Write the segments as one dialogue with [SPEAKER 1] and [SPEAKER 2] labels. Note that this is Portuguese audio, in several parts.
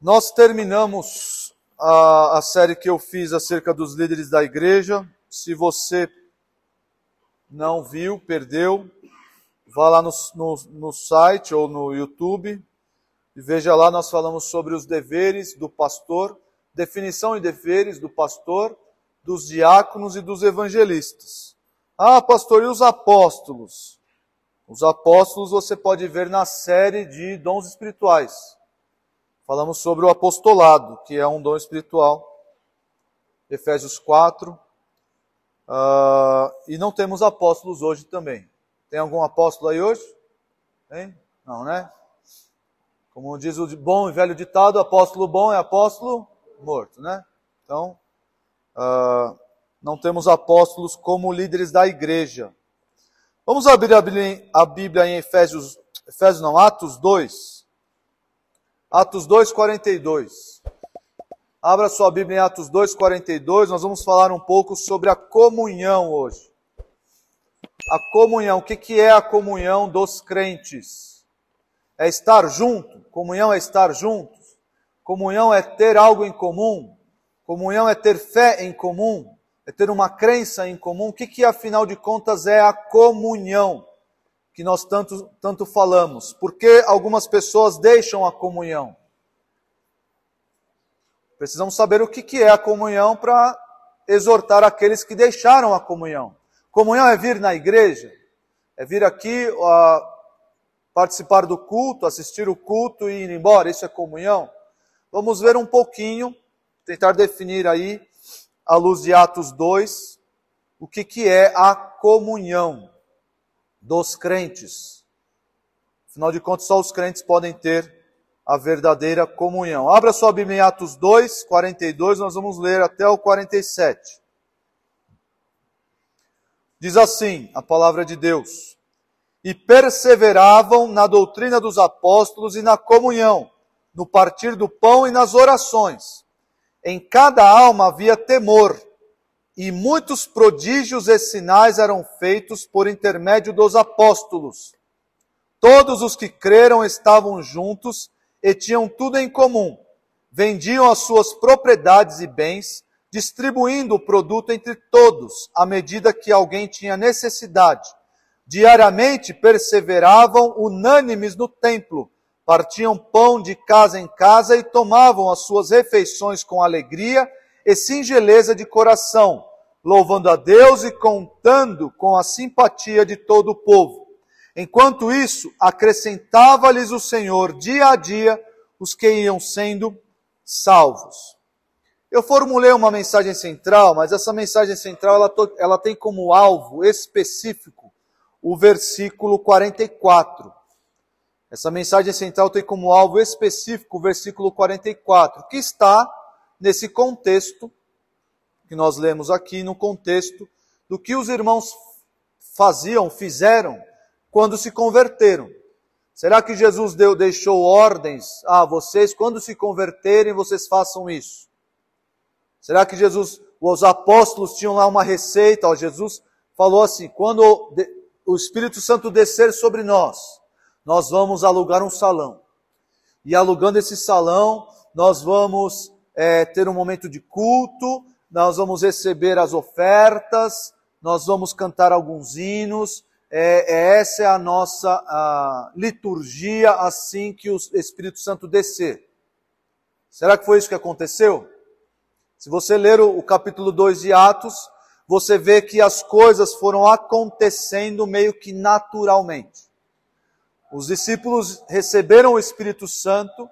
[SPEAKER 1] Nós terminamos a, a série que eu fiz acerca dos líderes da igreja. Se você não viu, perdeu, vá lá no, no, no site ou no YouTube e veja lá, nós falamos sobre os deveres do pastor, definição e deveres do pastor, dos diáconos e dos evangelistas. Ah, pastor, e os apóstolos? Os apóstolos você pode ver na série de dons espirituais. Falamos sobre o apostolado, que é um dom espiritual. Efésios 4. Uh, ah, e não temos apóstolos hoje também. Tem algum apóstolo aí hoje? Tem? Não, né? Como diz o bom e velho ditado, apóstolo bom é apóstolo morto, né? Então, uh, não temos apóstolos como líderes da igreja. Vamos abrir a Bíblia em Efésios, Efésios não, Atos 2. Atos 2, 42. Abra sua Bíblia em Atos 2, 42. Nós vamos falar um pouco sobre a comunhão hoje. A comunhão. O que, que é a comunhão dos crentes? É estar junto. Comunhão é estar juntos. Comunhão é ter algo em comum. Comunhão é ter fé em comum. É ter uma crença em comum. O que, que afinal de contas é a comunhão? Que nós tanto, tanto falamos. Por que algumas pessoas deixam a comunhão? Precisamos saber o que, que é a comunhão para exortar aqueles que deixaram a comunhão. Comunhão é vir na igreja, é vir aqui uh, participar do culto, assistir o culto e ir embora. Isso é comunhão? Vamos ver um pouquinho, tentar definir aí, à luz de Atos 2, o que, que é a comunhão dos crentes. Afinal de contas, só os crentes podem ter a verdadeira comunhão. Abra sua Bíblia em Atos 2, 42, nós vamos ler até o 47. Diz assim a palavra de Deus: E perseveravam na doutrina dos apóstolos e na comunhão, no partir do pão e nas orações. Em cada alma havia temor e muitos prodígios e sinais eram feitos por intermédio dos apóstolos. Todos os que creram estavam juntos e tinham tudo em comum. Vendiam as suas propriedades e bens, distribuindo o produto entre todos, à medida que alguém tinha necessidade. Diariamente perseveravam unânimes no templo, partiam pão de casa em casa e tomavam as suas refeições com alegria e singeleza de coração louvando a Deus e contando com a simpatia de todo o povo. Enquanto isso, acrescentava-lhes o Senhor dia a dia os que iam sendo salvos. Eu formulei uma mensagem central, mas essa mensagem central ela, ela tem como alvo específico o versículo 44. Essa mensagem central tem como alvo específico o versículo 44, que está nesse contexto que nós lemos aqui no contexto do que os irmãos faziam, fizeram quando se converteram. Será que Jesus deu, deixou ordens a vocês, quando se converterem, vocês façam isso? Será que Jesus, os apóstolos tinham lá uma receita? Ó, Jesus falou assim: quando o Espírito Santo descer sobre nós, nós vamos alugar um salão. E alugando esse salão, nós vamos é, ter um momento de culto, nós vamos receber as ofertas, nós vamos cantar alguns hinos. É, é, essa é a nossa a liturgia assim que o Espírito Santo descer. Será que foi isso que aconteceu? Se você ler o, o capítulo 2 de Atos, você vê que as coisas foram acontecendo meio que naturalmente. Os discípulos receberam o Espírito Santo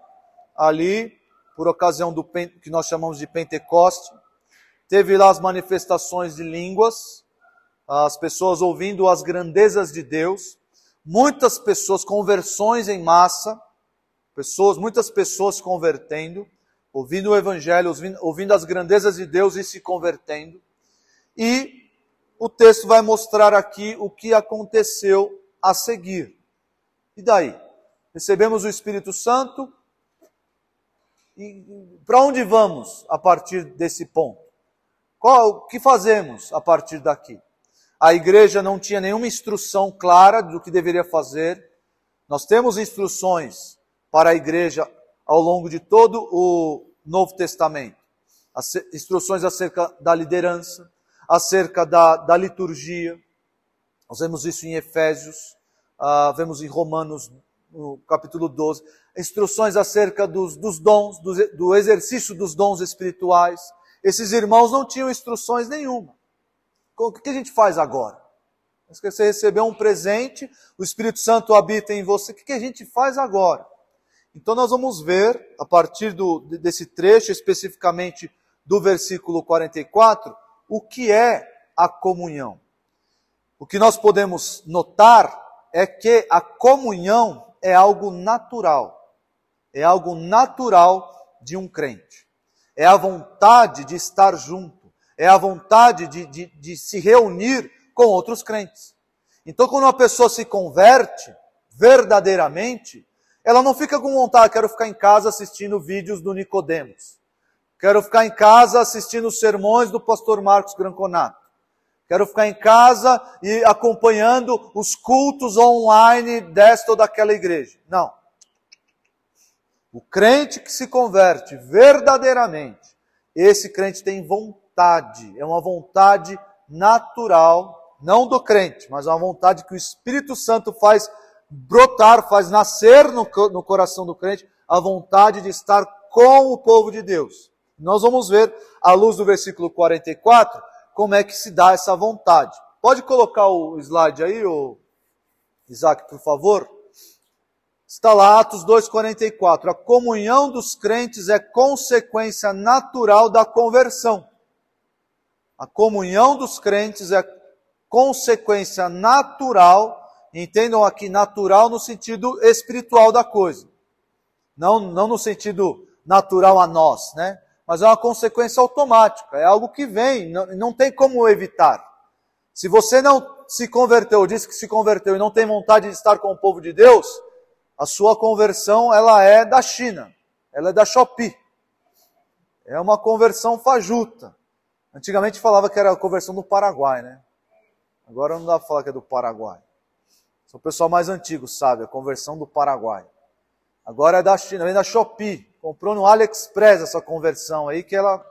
[SPEAKER 1] ali, por ocasião do que nós chamamos de Pentecoste teve lá as manifestações de línguas, as pessoas ouvindo as grandezas de Deus, muitas pessoas, conversões em massa, pessoas, muitas pessoas se convertendo, ouvindo o Evangelho, ouvindo, ouvindo as grandezas de Deus e se convertendo. E o texto vai mostrar aqui o que aconteceu a seguir. E daí? Recebemos o Espírito Santo. E para onde vamos a partir desse ponto? Qual, o que fazemos a partir daqui? A igreja não tinha nenhuma instrução clara do que deveria fazer. Nós temos instruções para a igreja ao longo de todo o Novo Testamento. Instruções acerca da liderança, acerca da, da liturgia. Nós vemos isso em Efésios, uh, vemos em Romanos, no capítulo 12. Instruções acerca dos, dos dons, do, do exercício dos dons espirituais. Esses irmãos não tinham instruções nenhuma. O que a gente faz agora? Você recebeu um presente, o Espírito Santo habita em você, o que a gente faz agora? Então nós vamos ver, a partir do, desse trecho, especificamente do versículo 44, o que é a comunhão. O que nós podemos notar é que a comunhão é algo natural. É algo natural de um crente. É a vontade de estar junto. É a vontade de, de, de se reunir com outros crentes. Então, quando uma pessoa se converte verdadeiramente, ela não fica com vontade, quero ficar em casa assistindo vídeos do Nicodemos. Quero ficar em casa assistindo os sermões do pastor Marcos Granconato. Quero ficar em casa e acompanhando os cultos online desta ou daquela igreja. Não. O crente que se converte verdadeiramente, esse crente tem vontade, é uma vontade natural não do crente, mas uma vontade que o Espírito Santo faz brotar, faz nascer no, no coração do crente, a vontade de estar com o povo de Deus. Nós vamos ver, à luz do versículo 44, como é que se dá essa vontade. Pode colocar o slide aí, o Isaac, por favor? Está lá, Atos 2,44. A comunhão dos crentes é consequência natural da conversão. A comunhão dos crentes é consequência natural, entendam aqui natural no sentido espiritual da coisa. Não, não no sentido natural a nós, né? Mas é uma consequência automática, é algo que vem, não, não tem como evitar. Se você não se converteu, disse que se converteu e não tem vontade de estar com o povo de Deus, a sua conversão ela é da China, ela é da Shopee. É uma conversão fajuta. Antigamente falava que era a conversão do Paraguai, né? Agora não dá para falar que é do Paraguai. Só o pessoal mais antigo sabe, a conversão do Paraguai. Agora é da China, vem da Shopee. Comprou no AliExpress essa conversão aí, que ela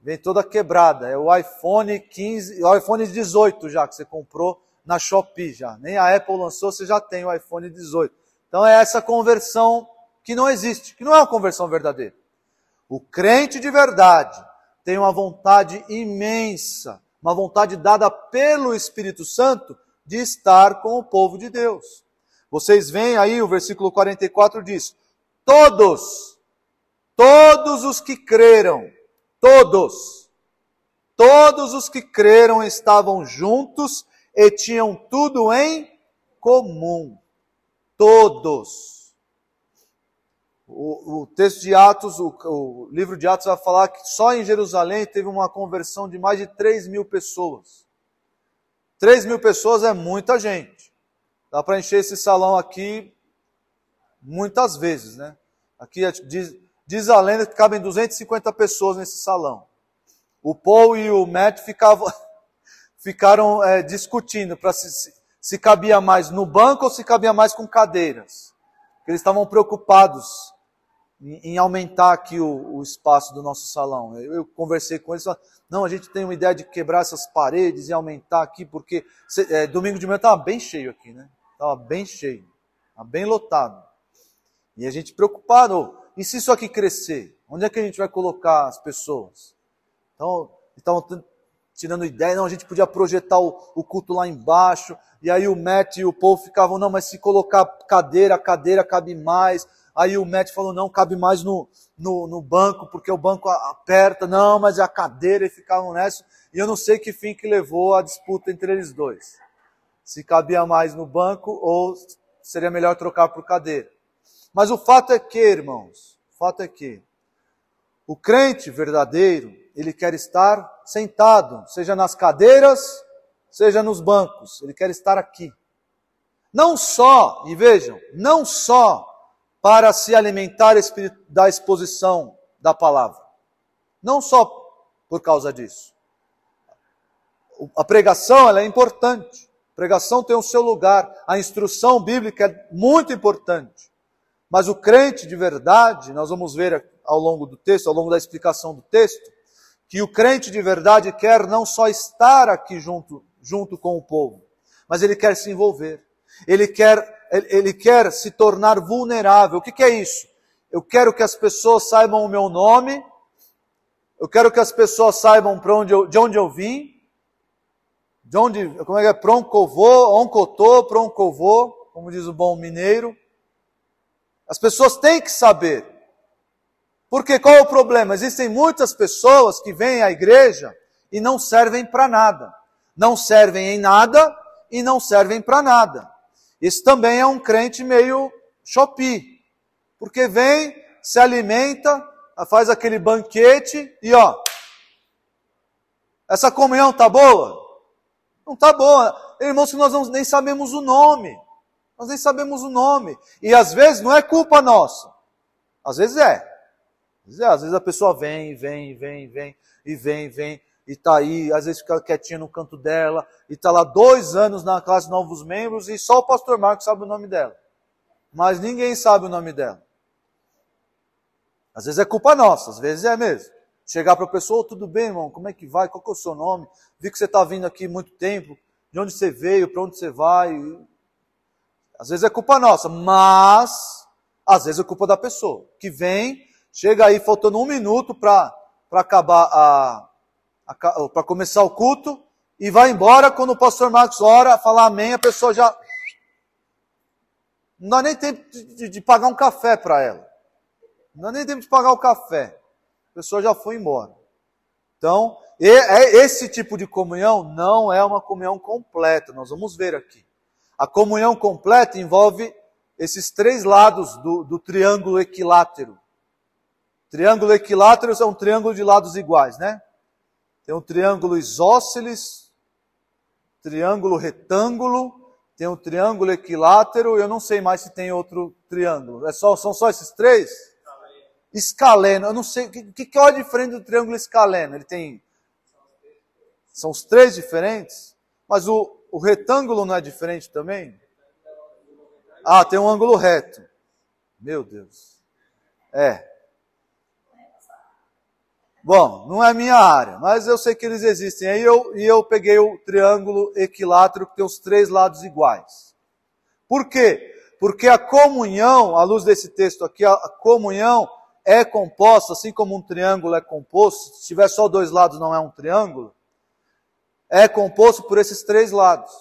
[SPEAKER 1] vem toda quebrada. É o iPhone 15, o iPhone 18 já, que você comprou na Shopee já. Nem a Apple lançou, você já tem o iPhone 18. Então é essa conversão que não existe, que não é uma conversão verdadeira. O crente de verdade tem uma vontade imensa uma vontade dada pelo Espírito Santo de estar com o povo de Deus. Vocês veem aí, o versículo 44 diz: Todos, todos os que creram, todos, todos os que creram estavam juntos e tinham tudo em comum. Todos. O, o texto de Atos, o, o, livro de Atos vai falar que só em Jerusalém teve uma conversão de mais de 3 mil pessoas. 3 mil pessoas é muita gente. Dá para encher esse salão aqui muitas vezes, né? Aqui é, diz, diz a lenda que cabem 250 pessoas nesse salão. O Paul e o Matt ficavam, ficaram é, discutindo para se, se cabia mais no banco ou se cabia mais com cadeiras. Eles estavam preocupados em aumentar aqui o, o espaço do nosso salão. Eu, eu conversei com eles, falaram, não, a gente tem uma ideia de quebrar essas paredes e aumentar aqui, porque é, domingo de manhã estava bem cheio aqui, né? Estava bem cheio, estava bem lotado. E a gente preocupado, oh, e se isso aqui crescer? Onde é que a gente vai colocar as pessoas? Então, estavam tirando ideia, não, a gente podia projetar o, o, culto lá embaixo, e aí o Matt e o povo ficavam, não, mas se colocar cadeira, cadeira cabe mais, Aí o Matt falou, não, cabe mais no, no, no, banco, porque o banco aperta. Não, mas é a cadeira, e ficavam nessa. E eu não sei que fim que levou a disputa entre eles dois. Se cabia mais no banco ou seria melhor trocar por cadeira. Mas o fato é que, irmãos, o fato é que o crente verdadeiro, ele quer estar sentado, seja nas cadeiras, seja nos bancos, ele quer estar aqui. Não só, e vejam, não só para se alimentar da exposição da palavra. Não só por causa disso. A pregação ela é importante. A pregação tem o seu lugar. A instrução bíblica é muito importante. Mas o crente de verdade, nós vamos ver ao longo do texto, ao longo da explicação do texto, que o crente de verdade quer não só estar aqui junto, junto com o povo, mas ele quer se envolver. Ele quer, ele quer se tornar vulnerável. O que, que é isso? Eu quero que as pessoas saibam o meu nome, eu quero que as pessoas saibam onde eu, de onde eu vim, de onde, como é que é, pra onde eu vou, onde eu tô, pra onde eu vou, como diz o bom mineiro. As pessoas têm que saber. Porque qual é o problema? Existem muitas pessoas que vêm à igreja e não servem para nada. Não servem em nada e não servem para nada. Isso também é um crente meio chopi. Porque vem, se alimenta, faz aquele banquete e ó, essa comunhão tá boa? Não tá boa. Irmãos, que nós não, nem sabemos o nome. Nós nem sabemos o nome. E às vezes não é culpa nossa. Às vezes é. Às vezes, é. Às vezes a pessoa vem, vem, vem, vem, e vem, vem, e está aí, às vezes fica quietinha no canto dela, e está lá dois anos na classe novos membros, e só o pastor Marcos sabe o nome dela. Mas ninguém sabe o nome dela. Às vezes é culpa nossa, às vezes é mesmo. Chegar para a pessoa, oh, tudo bem, irmão, como é que vai? Qual que é o seu nome? Vi que você está vindo aqui muito tempo, de onde você veio, para onde você vai. Às vezes é culpa nossa, mas às vezes é culpa da pessoa, que vem, chega aí faltando um minuto para acabar a para começar o culto e vai embora quando o pastor Marcos ora, falar amém, a pessoa já não dá nem tempo de, de, pagar um café para ela. Não dá nem tempo de pagar o café. A pessoa já foi embora. Então, é, esse tipo de comunhão não é uma comunhão completa. Nós vamos ver aqui. A comunhão completa envolve esses três lados do, do triângulo equilátero. Triângulo equilátero é um triângulo de lados iguais, né? Tem um triângulo isósceles, triângulo retângulo, tem um triângulo equilátero, eu não sei mais se tem outro triângulo. É só, são só esses três? Escaleno, eu não sei, o que, que é a diferença do triângulo escaleno? Ele tem. São os três diferentes? Mas o, o retângulo não é diferente também? Ah, tem um ângulo reto. Meu Deus. É. Bom, não é minha área, mas eu sei que eles existem. Aí eu, e eu peguei o triângulo equilátero que tem os três lados iguais. Por quê? Porque a comunhão, à luz desse texto aqui, a comunhão é composta, assim como um triângulo é composto, se tiver só dois lados não é um triângulo, é composto por esses três lados.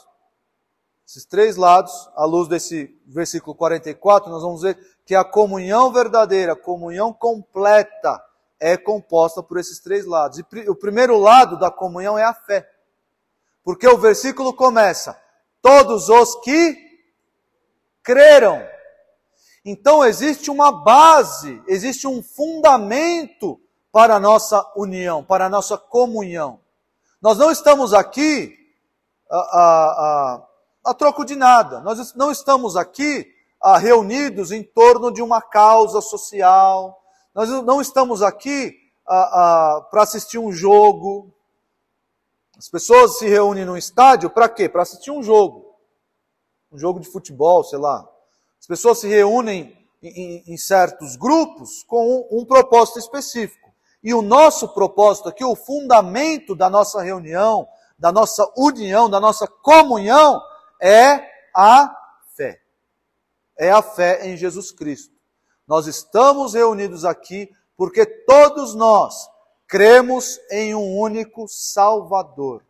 [SPEAKER 1] Esses três lados, à luz desse versículo 44, nós vamos ver que a comunhão verdadeira, a comunhão completa, é composta por esses três lados. E o primeiro lado da comunhão é a fé. Porque o versículo começa: todos os que creram. Então existe uma base, existe um fundamento para a nossa união, para a nossa comunhão. Nós não estamos aqui a, a, a, a troco de nada. Nós não estamos aqui reunidos em torno de uma causa social. Nós não estamos aqui para assistir um jogo. As pessoas se reúnem num estádio para quê? Para assistir um jogo. Um jogo de futebol, sei lá. As pessoas se reúnem em, em certos grupos com um, um propósito específico. E o nosso propósito aqui, o fundamento da nossa reunião, da nossa união, da nossa comunhão, é a fé. É a fé em Jesus Cristo. Nós estamos reunidos aqui porque todos nós cremos em um único Salvador.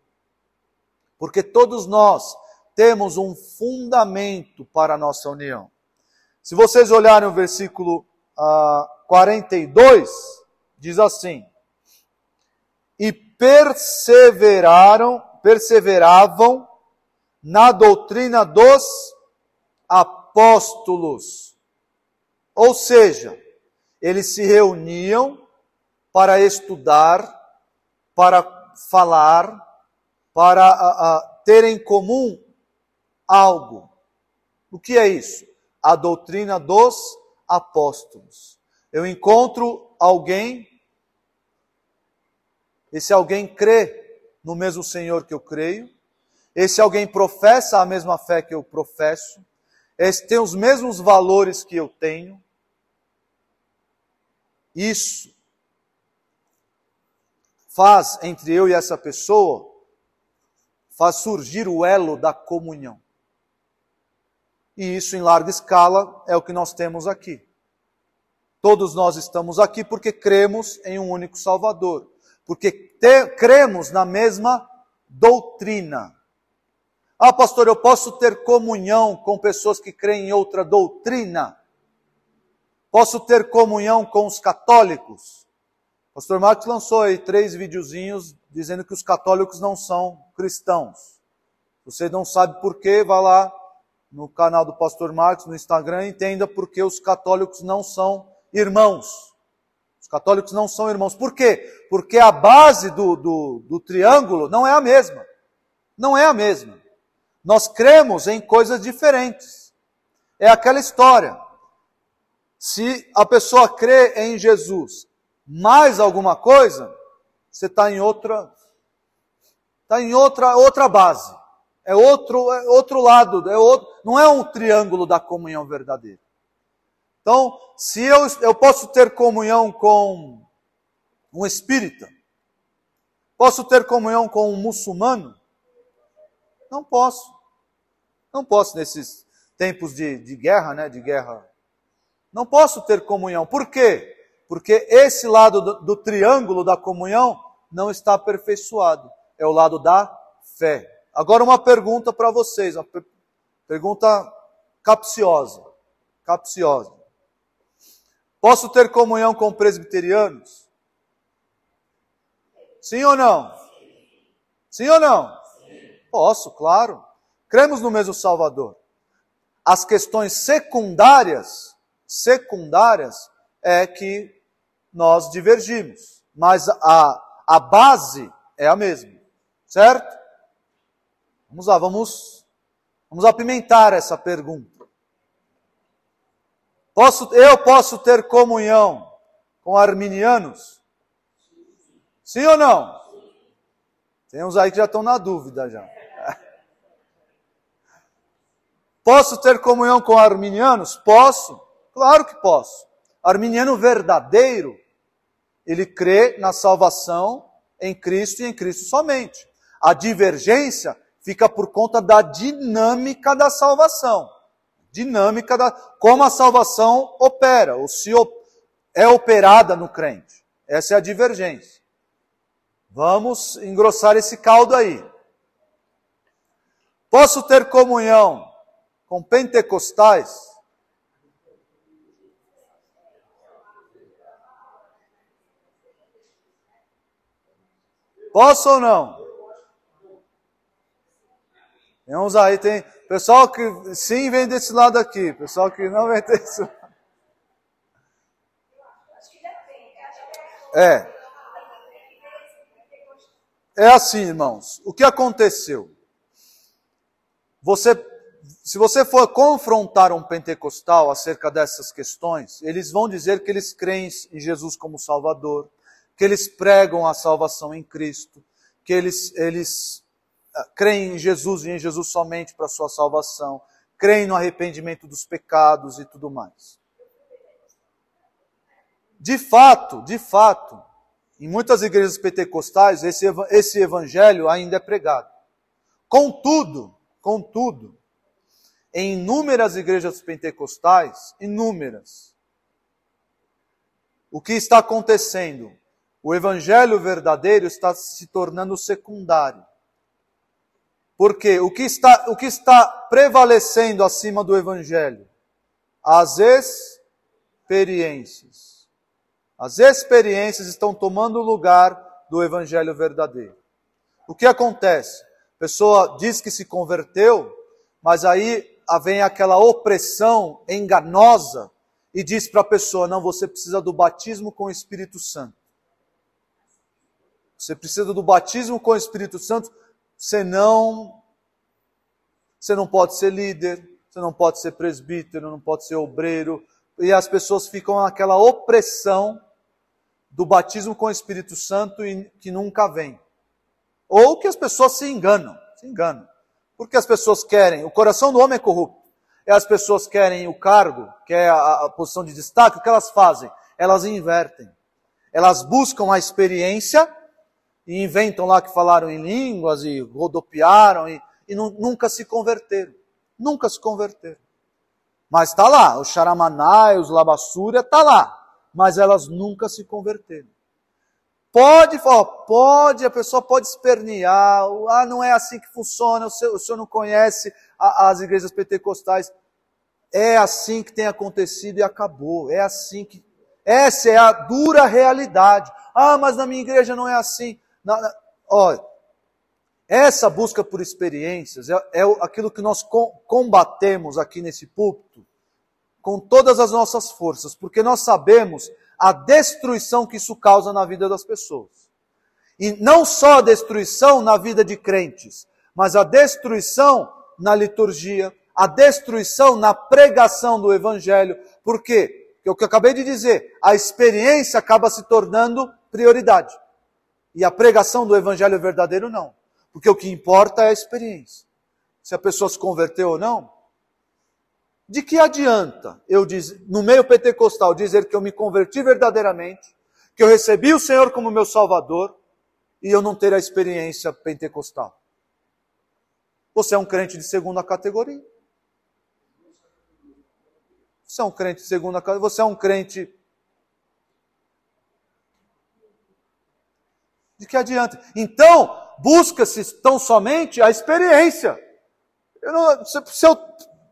[SPEAKER 1] Porque todos nós temos um fundamento para a nossa união. Se vocês olharem o versículo uh, 42, diz assim: E perseveraram, perseveravam na doutrina dos apóstolos. Ou seja, eles se reuniam para estudar, para falar, para a, a, ter em comum algo. O que é isso? A doutrina dos apóstolos. Eu encontro alguém esse alguém crê no mesmo Senhor que eu creio. Esse alguém professa a mesma fé que eu professo. Esse tem os mesmos valores que eu tenho. Isso faz entre eu e essa pessoa, faz surgir o elo da comunhão. E isso em larga escala é o que nós temos aqui. Todos nós estamos aqui porque cremos em um único Salvador, porque te, cremos na mesma doutrina. Ah, pastor, eu posso ter comunhão com pessoas que creem em outra doutrina? Posso ter comunhão com os católicos? Pastor Marcos lançou aí três videozinhos dizendo que os católicos não são cristãos. Você não sabe por quê, vá lá no canal do Pastor Marcos no Instagram entenda por que os católicos não são irmãos. Os católicos não são irmãos. Por quê? Porque a base do, do, do triângulo não é a mesma. Não é a mesma. Nós cremos em coisas diferentes. É aquela história. Se a pessoa crê em Jesus mais alguma coisa, você está em outra, está em outra outra base. É outro é outro lado, é outro, não é um triângulo da comunhão verdadeira. Então, se eu, eu posso ter comunhão com um espírita, posso ter comunhão com um muçulmano? Não posso. Não posso nesses tempos de, de guerra, né? De guerra. Não posso ter comunhão. Por quê? Porque esse lado do, do triângulo da comunhão não está aperfeiçoado. É o lado da fé. Agora uma pergunta para vocês, uma pergunta capciosa. Capciosa. Posso ter comunhão com presbiterianos? Sim ou não? Sim ou não? Posso, claro. Cremos no mesmo Salvador. As questões secundárias, secundárias, é que nós divergimos. Mas a, a base é a mesma. Certo? Vamos lá, vamos, vamos apimentar essa pergunta. Posso, eu posso ter comunhão com arminianos? Sim ou não? Tem uns aí que já estão na dúvida já. Posso ter comunhão com arminianos? Posso. Claro que posso. Arminiano verdadeiro, ele crê na salvação em Cristo e em Cristo somente. A divergência fica por conta da dinâmica da salvação dinâmica da como a salvação opera, ou se é operada no crente. Essa é a divergência. Vamos engrossar esse caldo aí. Posso ter comunhão com pentecostais? Posso ou não? Tem uns aí, tem, Pessoal que sim vem desse lado aqui, pessoal que não vem desse lado. É. É assim, irmãos. O que aconteceu? Você, se você for confrontar um pentecostal acerca dessas questões, eles vão dizer que eles creem em Jesus como Salvador, que eles pregam a salvação em Cristo, que eles, eles creem em Jesus e em Jesus somente para sua salvação, creem no arrependimento dos pecados e tudo mais. De fato, de fato, em muitas igrejas pentecostais, esse, esse evangelho ainda é pregado. Contudo, contudo, em inúmeras igrejas pentecostais, inúmeras, o que está acontecendo? O evangelho verdadeiro está se tornando secundário. Porque o que está, o que está prevalecendo acima do Evangelho? As experiências. As experiências estão tomando o lugar do Evangelho verdadeiro. O que acontece? A pessoa diz que se converteu, mas aí vem aquela opressão enganosa e diz para a pessoa: não, você precisa do batismo com o Espírito Santo. Você precisa do batismo com o Espírito Santo senão você não pode ser líder, você não pode ser presbítero, não pode ser obreiro, e as pessoas ficam naquela opressão do batismo com o Espírito Santo e que nunca vem. Ou que as pessoas se enganam, se enganam. Porque as pessoas querem, o coração do homem é corrupto. E as pessoas querem o cargo, que é a, a posição de destaque, o que elas fazem? elas invertem. Elas buscam a experiência e inventam lá que falaram em línguas e rodopiaram e, e nunca se converteram. Nunca se converteram. Mas está lá, o Charamanai, os Labassúria, está lá. Mas elas nunca se converteram. Pode, ó, pode, a pessoa pode espernear, ah, não é assim que funciona, o senhor, o senhor não conhece a, as igrejas pentecostais. É assim que tem acontecido e acabou. É assim que. Essa é a dura realidade. Ah, mas na minha igreja não é assim. Não, não. Olha, essa busca por experiências é, é aquilo que nós combatemos aqui nesse púlpito com todas as nossas forças, porque nós sabemos a destruição que isso causa na vida das pessoas. E não só a destruição na vida de crentes, mas a destruição na liturgia, a destruição na pregação do Evangelho. Porque o que eu acabei de dizer, a experiência acaba se tornando prioridade. E a pregação do Evangelho verdadeiro não. Porque o que importa é a experiência. Se a pessoa se converteu ou não. De que adianta eu dizer, no meio pentecostal dizer que eu me converti verdadeiramente, que eu recebi o Senhor como meu Salvador e eu não ter a experiência pentecostal? Você é um crente de segunda categoria. Você é um crente de segunda casa, você é um crente. De que adianta? Então, busca-se tão somente a experiência. Eu não, se, eu,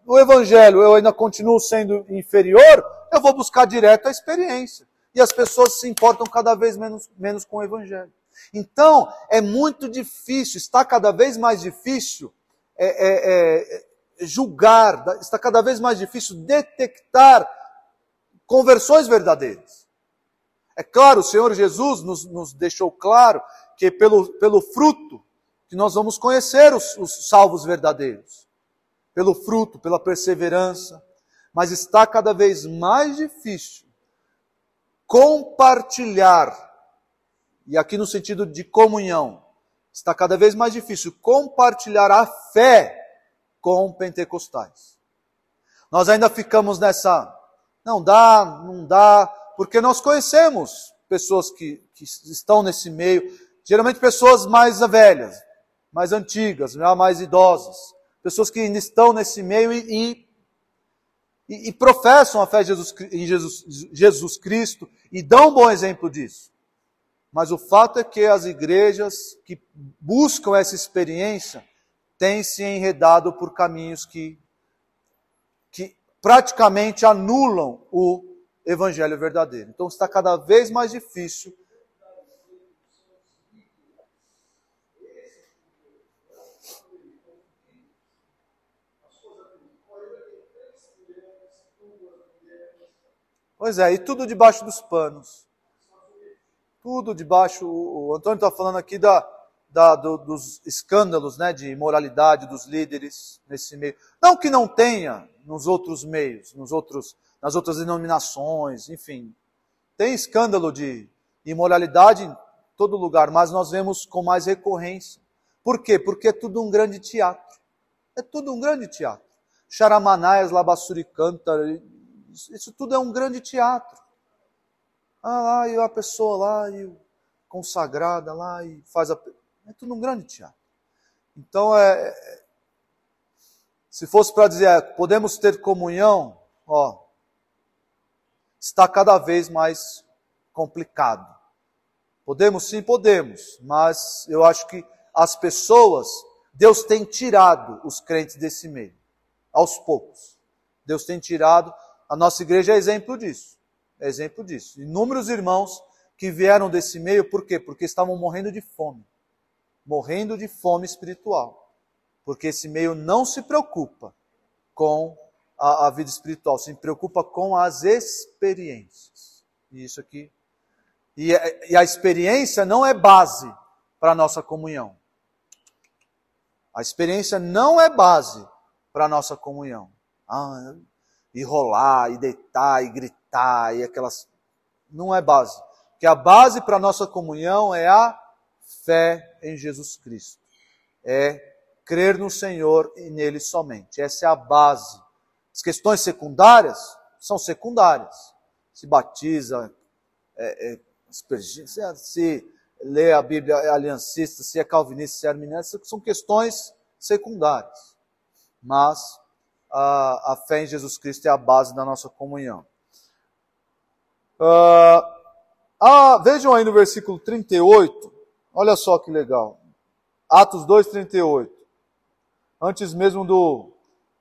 [SPEAKER 1] o evangelho eu ainda continuo sendo inferior, eu vou buscar direto a experiência. E as pessoas se importam cada vez menos, menos com o evangelho. Então, é muito difícil, está cada vez mais difícil é, é, é, julgar, está cada vez mais difícil detectar conversões verdadeiras. É claro, o Senhor Jesus nos, nos deixou claro que pelo, pelo fruto que nós vamos conhecer os, os salvos verdadeiros. Pelo fruto, pela perseverança. Mas está cada vez mais difícil compartilhar, e aqui no sentido de comunhão, está cada vez mais difícil compartilhar a fé com pentecostais. Nós ainda ficamos nessa, não dá, não dá, porque nós conhecemos pessoas que, que estão nesse meio, geralmente pessoas mais velhas, mais antigas, mais idosas, pessoas que ainda estão nesse meio e, e, e professam a fé Jesus, em Jesus, Jesus Cristo e dão um bom exemplo disso. Mas o fato é que as igrejas que buscam essa experiência tem se enredado por caminhos que, que praticamente anulam o evangelho verdadeiro. Então está cada vez mais difícil Pois é, e tudo debaixo dos panos. Tudo debaixo. O Antônio está falando aqui da, da, do, dos escândalos né, de imoralidade dos líderes nesse meio. Não que não tenha nos outros meios, nos outros, nas outras denominações, enfim. Tem escândalo de imoralidade em todo lugar, mas nós vemos com mais recorrência. Por quê? Porque é tudo um grande teatro. É tudo um grande teatro. Charamanaias, Labassuri Cântara, isso tudo é um grande teatro. Ah, lá, e a pessoa lá, e consagrada lá, e faz a. É tudo um grande teatro. Então, é, é se fosse para dizer, é, podemos ter comunhão, ó, está cada vez mais complicado. Podemos sim, podemos, mas eu acho que as pessoas, Deus tem tirado os crentes desse meio, aos poucos. Deus tem tirado, a nossa igreja é exemplo disso, é exemplo disso. Inúmeros irmãos que vieram desse meio, por quê? Porque estavam morrendo de fome morrendo de fome espiritual. Porque esse meio não se preocupa com a, a vida espiritual, se preocupa com as experiências. E isso aqui. E, e a experiência não é base para a nossa comunhão. A experiência não é base para a nossa comunhão. Ah, e rolar, e deitar, e gritar, e aquelas. Não é base. Porque a base para a nossa comunhão é a fé em Jesus Cristo. É crer no Senhor e nele somente. Essa é a base. As questões secundárias são secundárias. se batiza, é, é, se, se lê a Bíblia é aliancista, se é calvinista, se é arminiano, são questões secundárias. Mas a, a fé em Jesus Cristo é a base da nossa comunhão. Uh, ah, vejam aí no versículo 38, olha só que legal. Atos 2, 38. Antes mesmo do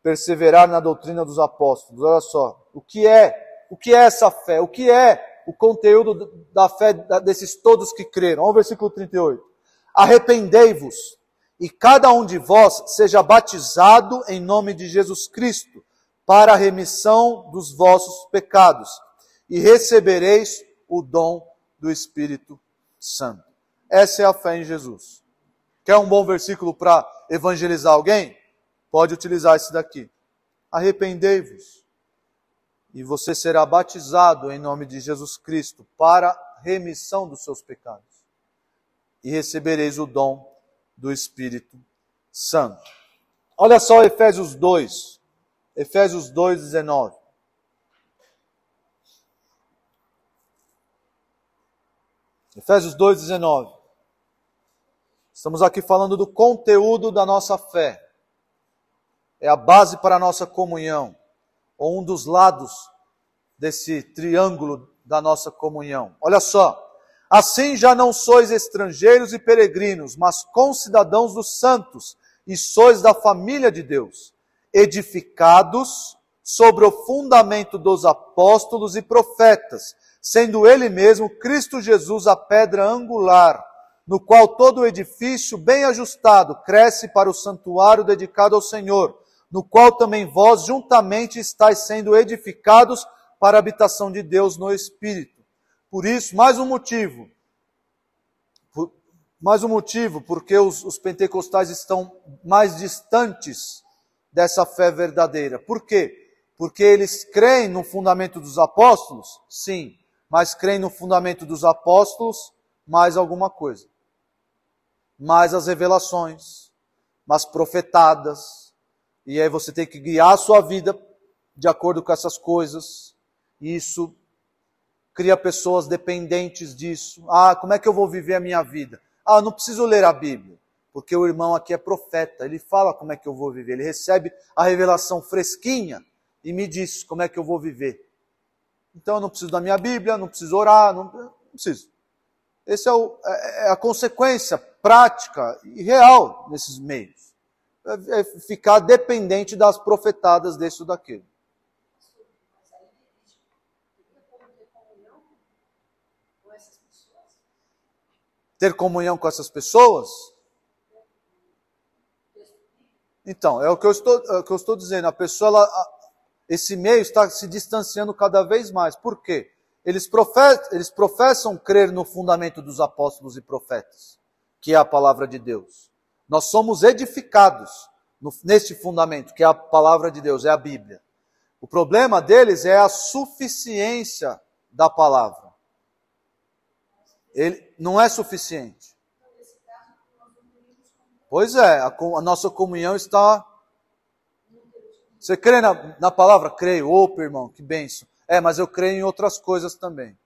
[SPEAKER 1] perseverar na doutrina dos apóstolos, olha só. O que é? O que é essa fé? O que é o conteúdo da fé desses todos que creram? Olha o versículo 38. Arrependei-vos e cada um de vós seja batizado em nome de Jesus Cristo para a remissão dos vossos pecados e recebereis o dom do Espírito Santo. Essa é a fé em Jesus. Quer um bom versículo para evangelizar alguém? Pode utilizar esse daqui. Arrependei-vos e você será batizado em nome de Jesus Cristo para remissão dos seus pecados e recebereis o dom do Espírito Santo. Olha só Efésios 2, Efésios 2, 19. Efésios 2,19. Estamos aqui falando do conteúdo da nossa fé. É a base para a nossa comunhão, ou um dos lados desse triângulo da nossa comunhão. Olha só. Assim já não sois estrangeiros e peregrinos, mas concidadãos dos santos, e sois da família de Deus, edificados sobre o fundamento dos apóstolos e profetas, sendo ele mesmo Cristo Jesus a pedra angular, no qual todo o edifício bem ajustado cresce para o santuário dedicado ao Senhor, no qual também vós juntamente estáis sendo edificados para a habitação de Deus no Espírito. Por isso, mais um motivo, por, mais um motivo, porque os, os pentecostais estão mais distantes dessa fé verdadeira. Por quê? Porque eles creem no fundamento dos apóstolos? Sim mas creem no fundamento dos apóstolos mais alguma coisa. Mais as revelações, mais profetadas. E aí você tem que guiar a sua vida de acordo com essas coisas. E isso cria pessoas dependentes disso. Ah, como é que eu vou viver a minha vida? Ah, não preciso ler a Bíblia, porque o irmão aqui é profeta. Ele fala como é que eu vou viver. Ele recebe a revelação fresquinha e me diz como é que eu vou viver. Então eu não preciso da minha Bíblia, não preciso orar, não, não preciso. Essa é, é, é, a consequência prática e real nesses meios. É, é ficar dependente das profetadas desse ou daquele. Ter comunhão com essas pessoas? Então, é o que eu estou, é que eu estou dizendo. A pessoa, ela, esse meio está se distanciando cada vez mais. Por quê? Eles, professam, eles professam crer no fundamento dos apóstolos e profetas, que é a palavra de Deus. Nós somos edificados no, neste fundamento, que é a palavra de Deus, é a Bíblia. O problema deles é a suficiência da palavra. Ele não é suficiente. Pois é, a, a nossa comunhão está você crê na, na palavra? Creio. Opa, irmão, que benção. É, mas eu creio em outras coisas também.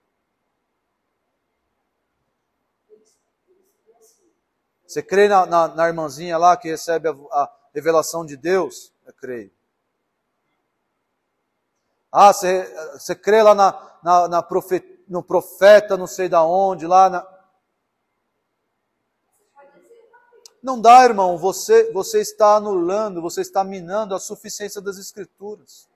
[SPEAKER 1] Você crê na, na, na irmãzinha lá que recebe a, a, revelação de Deus? Eu creio. Ah, você, você crê lá na, na, na no profeta, não sei da onde, lá na, Não dá, irmão, você, você está anulando, você está minando a suficiência das Escrituras.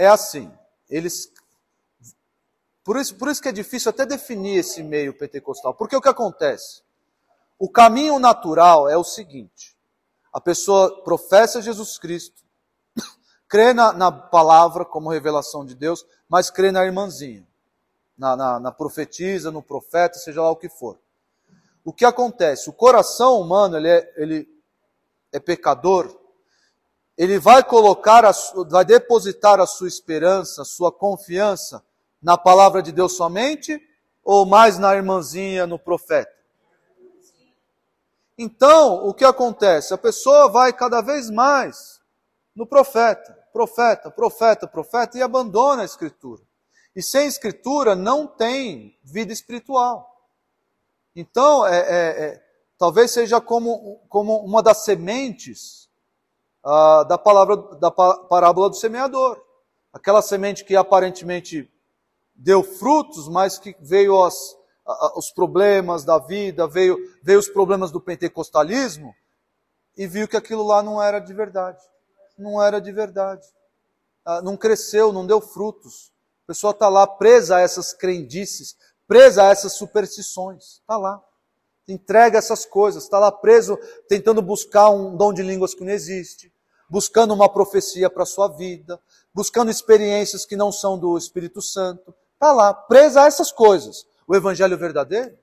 [SPEAKER 1] É assim, eles. Por isso, por isso que é difícil até definir esse meio pentecostal. Porque o que acontece? O caminho natural é o seguinte: a pessoa professa Jesus Cristo, crê na, na palavra como revelação de Deus, mas crê na irmãzinha, na, na, na profetisa, no profeta, seja lá o que for. O que acontece? O coração humano ele é, ele é pecador, ele vai colocar, a, vai depositar a sua esperança, sua confiança na palavra de Deus somente ou mais na irmãzinha, no profeta? Então, o que acontece? A pessoa vai cada vez mais no profeta, profeta, profeta, profeta e abandona a escritura. E sem escritura não tem vida espiritual. Então, é, é, é talvez seja como, como uma das sementes ah, da palavra da parábola do semeador. Aquela semente que aparentemente deu frutos, mas que veio as, os problemas da vida, veio, veio os problemas do pentecostalismo, e viu que aquilo lá não era de verdade. Não era de verdade. Ah, não cresceu, não deu frutos. A pessoa está lá presa a essas crendices, presa a essas superstições. Está lá. Entrega essas coisas, está lá preso tentando buscar um dom de línguas que não existe, buscando uma profecia para a sua vida, buscando experiências que não são do Espírito Santo. Está lá, presa a essas coisas. O evangelho verdadeiro.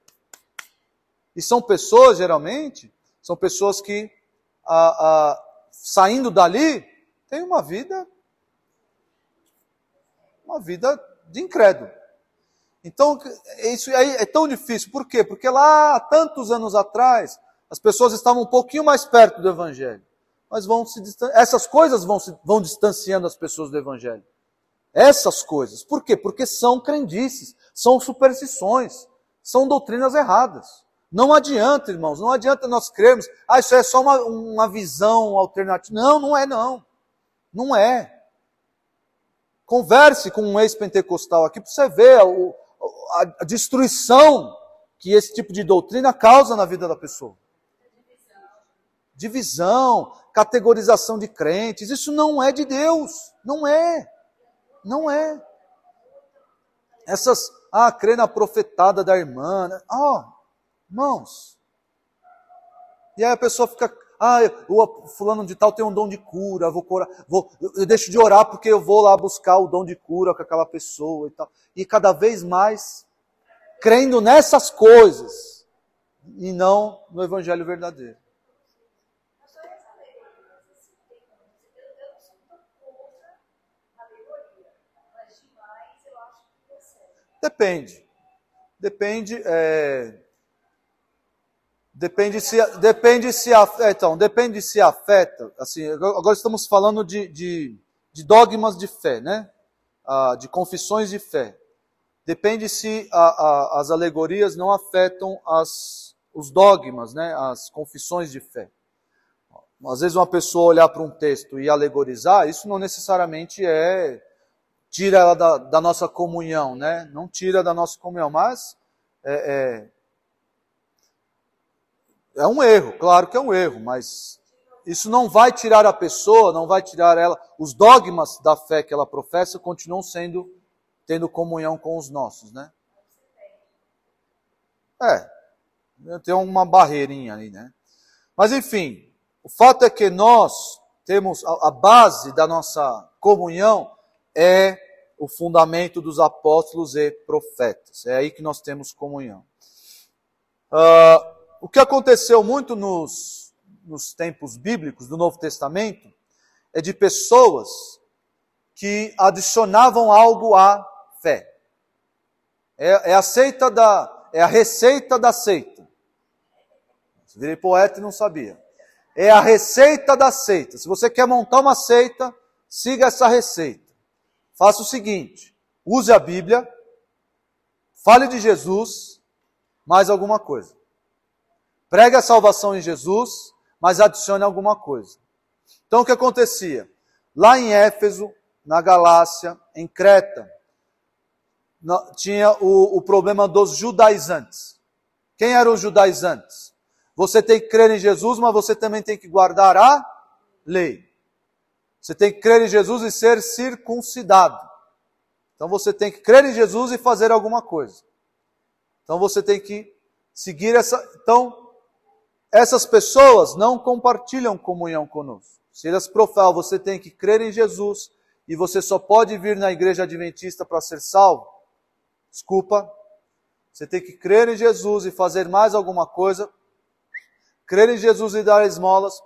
[SPEAKER 1] E são pessoas, geralmente, são pessoas que, saindo dali, têm uma vida, uma vida de incrédulo. Então, isso aí é tão difícil. Por quê? Porque lá, tantos anos atrás, as pessoas estavam um pouquinho mais perto do Evangelho. Mas vão se essas coisas vão, se, vão distanciando as pessoas do Evangelho. Essas coisas. Por quê? Porque são crendices, são superstições, são doutrinas erradas. Não adianta, irmãos, não adianta nós crermos, ah, isso é só uma, uma visão alternativa. Não, não é não. Não é. Converse com um ex-pentecostal aqui para você ver o, a, destruição que esse tipo de doutrina causa na vida da pessoa. Divisão, categorização de crentes, isso não é de Deus, não é, não é. Essas, ah, crê na profetada da irmã, né? ah, oh, irmãos. E aí a pessoa fica, ah, o fulano de tal tem um dom de cura, vou, curar, vou eu deixo de orar porque eu vou lá buscar o dom de cura com aquela pessoa e tal. E cada vez mais crendo nessas coisas e não no evangelho verdadeiro. Depende. Depende. É... Depende se, depende se então, depende se afeta. Assim, agora estamos falando de, de, de dogmas de fé, né? Ah, de confissões de fé. Depende se a, a, as alegorias não afetam as, os dogmas, né? As confissões de fé. Às vezes uma pessoa olhar para um texto e alegorizar, isso não necessariamente é tira ela da, da nossa comunhão, né? Não tira da nossa comunhão, mas é, é, é um erro, claro que é um erro, mas isso não vai tirar a pessoa, não vai tirar ela. Os dogmas da fé que ela professa continuam sendo, tendo comunhão com os nossos, né? É, tem uma barreirinha aí, né? Mas enfim, o fato é que nós temos a, a base da nossa comunhão é o fundamento dos apóstolos e profetas. É aí que nós temos comunhão. Uh, o que aconteceu muito nos, nos tempos bíblicos do Novo Testamento é de pessoas que adicionavam algo à fé. É, é a seita da, é a receita da seita. Virei poeta e não sabia. É a receita da seita. Se você quer montar uma seita, siga essa receita. Faça o seguinte: use a Bíblia, fale de Jesus, mais alguma coisa. Pregue a salvação em Jesus, mas adicione alguma coisa. Então o que acontecia? Lá em Éfeso, na Galácia, em Creta, tinha o, o problema dos judaizantes. Quem eram os judaizantes? Você tem que crer em Jesus, mas você também tem que guardar a lei. Você tem que crer em Jesus e ser circuncidado. Então você tem que crer em Jesus e fazer alguma coisa. Então você tem que seguir essa. Então, essas pessoas não compartilham comunhão conosco. Se elas profalam, você tem que crer em Jesus e você só pode vir na igreja adventista para ser salvo. Desculpa. Você tem que crer em Jesus e fazer mais alguma coisa. Crer em Jesus e dar esmolas.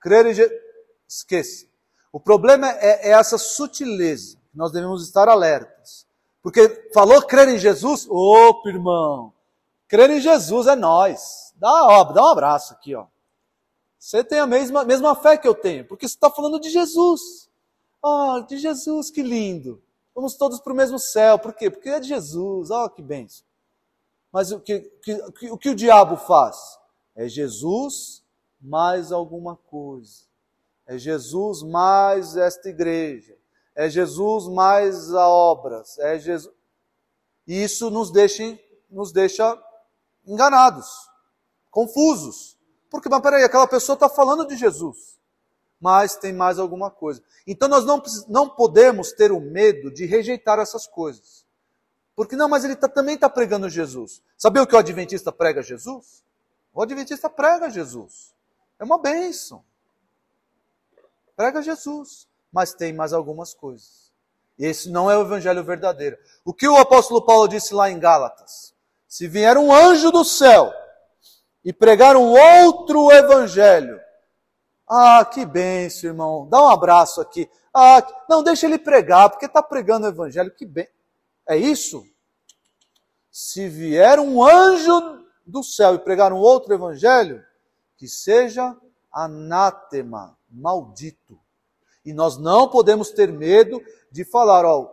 [SPEAKER 1] Crer em Jesus Esqueça. O problema é, é essa sutileza. Nós devemos estar alertas. Porque falou crer em Jesus? Opa, irmão. Crer em Jesus é nós. Dá, ó, dá um abraço aqui, ó. Você tem a mesma, mesma fé que eu tenho, porque você está falando de Jesus. Ah, de Jesus, que lindo. Vamos todos para o mesmo céu. Por quê? Porque é de Jesus. Oh, que benção. Mas o que, que, o que o diabo faz? É Jesus mais alguma coisa. É Jesus mais esta igreja. É Jesus mais a obras. É Jesus. E isso nos deixa, nos deixa enganados, confusos. Porque, mas peraí, aquela pessoa está falando de Jesus, mas tem mais alguma coisa. Então nós não, não podemos ter o medo de rejeitar essas coisas. Porque não, mas ele tá, também está pregando Jesus. Sabia o que o Adventista prega Jesus? O Adventista prega Jesus. É uma bênção. Prega Jesus. Mas tem mais algumas coisas. E esse não é o evangelho verdadeiro. O que o apóstolo Paulo disse lá em Gálatas? Se vier um anjo do céu e pregar um outro evangelho, ah, que benção, irmão. Dá um abraço aqui. Ah, não, deixa ele pregar, porque está pregando o evangelho. Que bem. É isso? Se vier um anjo do céu e pregar um outro evangelho, que seja anátema, maldito. E nós não podemos ter medo de falar, ó,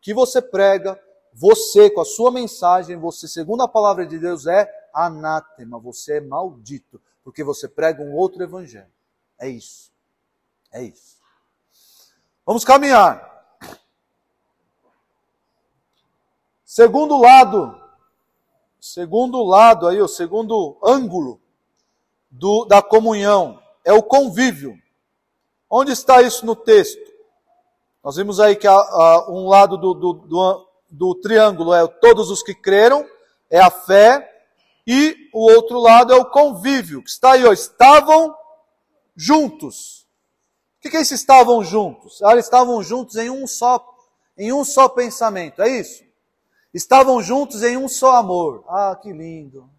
[SPEAKER 1] que você prega, você com a sua mensagem, você segundo a palavra de Deus é anátema, você é maldito, porque você prega um outro evangelho. É isso. É isso. Vamos caminhar. Segundo lado, segundo lado aí, o segundo ângulo do, da comunhão é o convívio. Onde está isso no texto? Nós vimos aí que a, a, um lado do, do, do, do triângulo é todos os que creram, é a fé, e o outro lado é o convívio, que está aí, ó, estavam juntos. O que, que eles estavam juntos? Ah, eles estavam juntos em um só, em um só pensamento, é isso? Estavam juntos em um só amor. Ah, que lindo.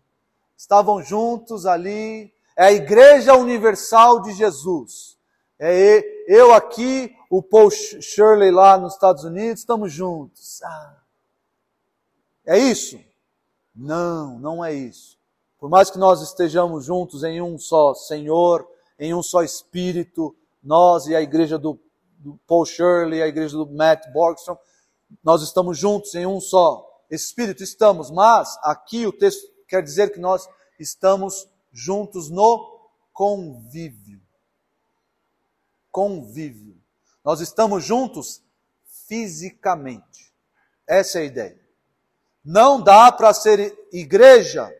[SPEAKER 1] Estavam juntos ali. É a Igreja Universal de Jesus. É eu aqui, o Paul Shirley lá nos Estados Unidos, estamos juntos. Ah. É isso? Não, não é isso. Por mais que nós estejamos juntos em um só Senhor, em um só Espírito, nós e a igreja do, do Paul Shirley, a igreja do Matt Borgstrom, nós estamos juntos em um só Espírito, estamos, mas aqui o texto quer dizer que nós estamos juntos no convívio. Convívio. Nós estamos juntos fisicamente. Essa é a ideia. Não dá para ser igreja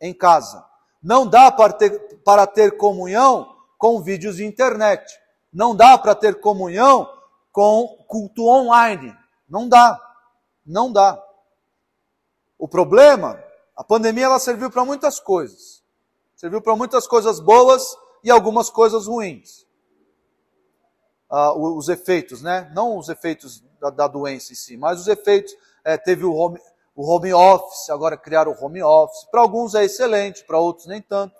[SPEAKER 1] em casa. Não dá para ter, para ter comunhão com vídeos de internet. Não dá para ter comunhão com culto online. Não dá. Não dá. O problema, a pandemia ela serviu para muitas coisas. Serviu para muitas coisas boas e algumas coisas ruins. Ah, os efeitos, né? Não os efeitos da, da doença em si, mas os efeitos. É, teve o home, o home office, agora criaram o home office. Para alguns é excelente, para outros nem tanto.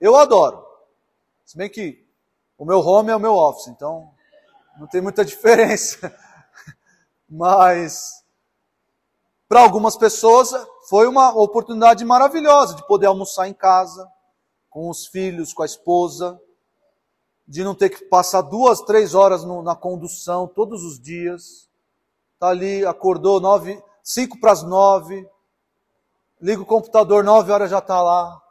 [SPEAKER 1] Eu adoro. Se bem que o meu home é o meu office, então não tem muita diferença. Mas para algumas pessoas foi uma oportunidade maravilhosa de poder almoçar em casa, com os filhos, com a esposa, de não ter que passar duas, três horas no, na condução todos os dias. Tá ali, acordou nove, cinco para as nove, liga o computador, nove horas já está lá.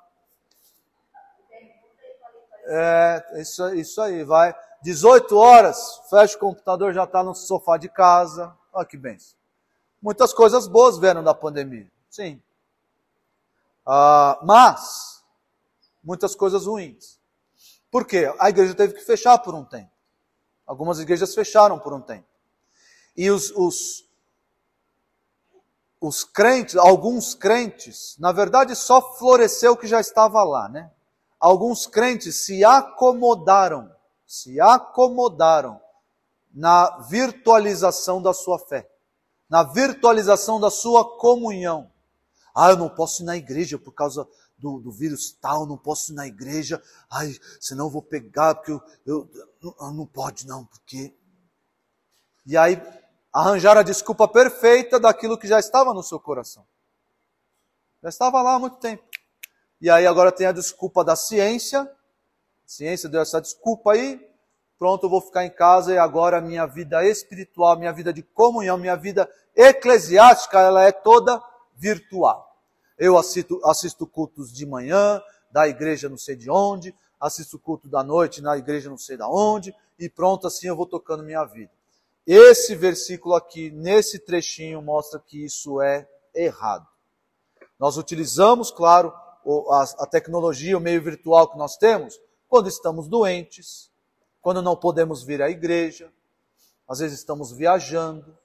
[SPEAKER 1] É, isso, isso aí, vai. 18 horas, fecha o computador, já está no sofá de casa. Olha que benção. Muitas coisas boas vieram da pandemia, sim. Ah, mas, muitas coisas ruins. Por quê? A igreja teve que fechar por um tempo. Algumas igrejas fecharam por um tempo. E os, os, os crentes, alguns crentes, na verdade só floresceu o que já estava lá, né? alguns crentes se acomodaram, se acomodaram na virtualização da sua fé, na virtualização da sua comunhão. Ah, eu não posso ir na igreja por causa do, do vírus tal, não posso ir na igreja, ai, senão eu vou pegar, porque eu, eu, eu não pode não, porque. E aí arranjar a desculpa perfeita daquilo que já estava no seu coração. Já estava lá há muito tempo. E aí agora tem a desculpa da ciência. A ciência deu essa desculpa aí. Pronto, eu vou ficar em casa e agora a minha vida espiritual, minha vida de comunhão, minha vida eclesiástica, ela é toda virtual. Eu assisto, assisto cultos de manhã, da igreja não sei de onde, assisto culto da noite na igreja não sei da onde, e pronto, assim eu vou tocando minha vida. Esse versículo aqui, nesse trechinho, mostra que isso é errado. Nós utilizamos, claro, a tecnologia, o meio virtual que nós temos, quando estamos doentes, quando não podemos vir à igreja, às vezes estamos viajando.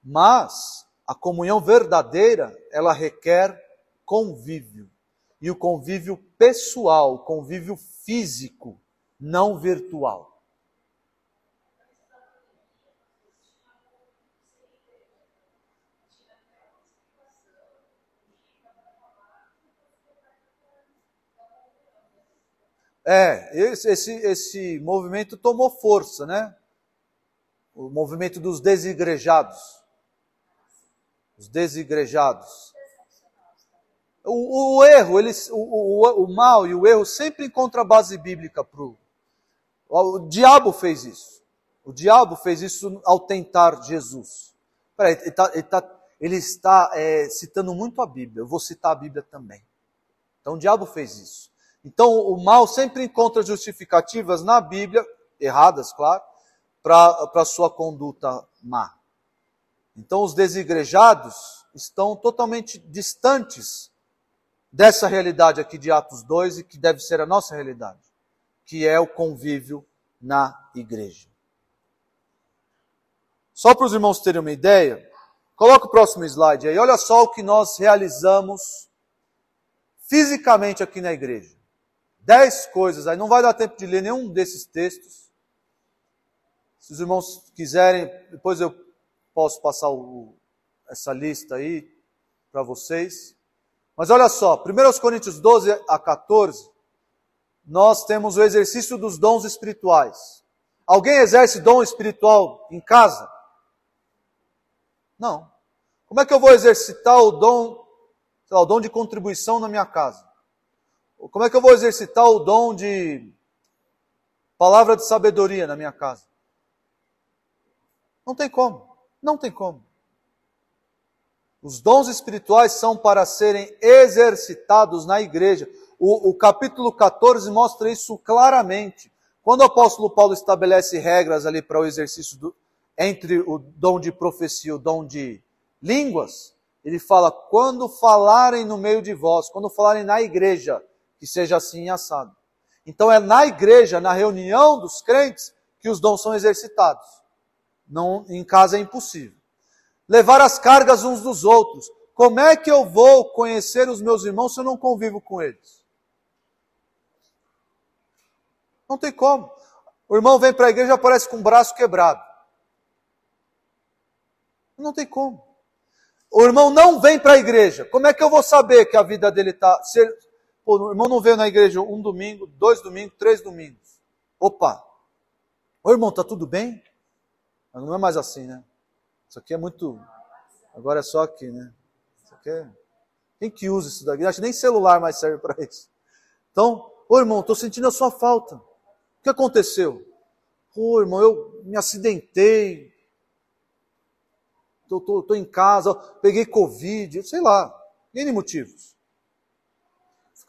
[SPEAKER 1] Mas a comunhão verdadeira, ela requer convívio. E o convívio pessoal, convívio físico, não virtual. É, esse, esse, esse movimento tomou força, né? O movimento dos desigrejados. Os desigrejados. O, o erro, eles, o, o, o, mal e o erro sempre encontra base bíblica pro. O diabo fez isso. O diabo fez isso ao tentar Jesus. Peraí, ele, tá, ele, tá, ele está é, citando muito a Bíblia. Eu vou citar a Bíblia também. Então o diabo fez isso. Então, o mal sempre encontra justificativas na Bíblia, erradas, claro, para a sua conduta má. Então, os desigrejados estão totalmente distantes dessa realidade aqui de Atos 2 e que deve ser a nossa realidade, que é o convívio na igreja. Só para os irmãos terem uma ideia, coloca o próximo slide aí. Olha só o que nós realizamos fisicamente aqui na igreja dez coisas, aí não vai dar tempo de ler nenhum desses textos. Se os irmãos quiserem, depois eu posso passar o, essa lista aí para vocês. Mas olha só, 1 Coríntios 12 a 14, nós temos o exercício dos dons espirituais. Alguém exerce dom espiritual em casa? Não. Como é que eu vou exercitar o dom, lá, o dom de contribuição na minha casa? Como é que eu vou exercitar o dom de palavra de sabedoria na minha casa? Não tem como. Não tem como. Os dons espirituais são para serem exercitados na igreja. O, o, capítulo 14 mostra isso claramente. Quando o apóstolo Paulo estabelece regras ali para o exercício do, entre o dom de profecia e o dom de línguas, ele fala: quando falarem no meio de vós, quando falarem na igreja, que seja assim assado. Então é na igreja, na reunião dos crentes, que os dons são exercitados. Não, em casa é impossível. Levar as cargas uns dos outros. Como é que eu vou conhecer os meus irmãos se eu não convivo com eles? Não tem como. O irmão vem para a igreja e aparece com o braço quebrado. Não tem como. O irmão não vem para a igreja. Como é que eu vou saber que a vida dele está o irmão não veio na igreja um domingo, dois domingos, três domingos. Opa! Ô irmão, tá tudo bem? Mas não é mais assim, né? Isso aqui é muito. Agora é só aqui, né? Isso aqui é... Quem que usa isso daqui? Acho que nem celular mais serve para isso. Então, ô irmão, estou sentindo a sua falta. O que aconteceu? Pô, irmão, eu me acidentei. Estou em casa, peguei Covid, sei lá, N motivos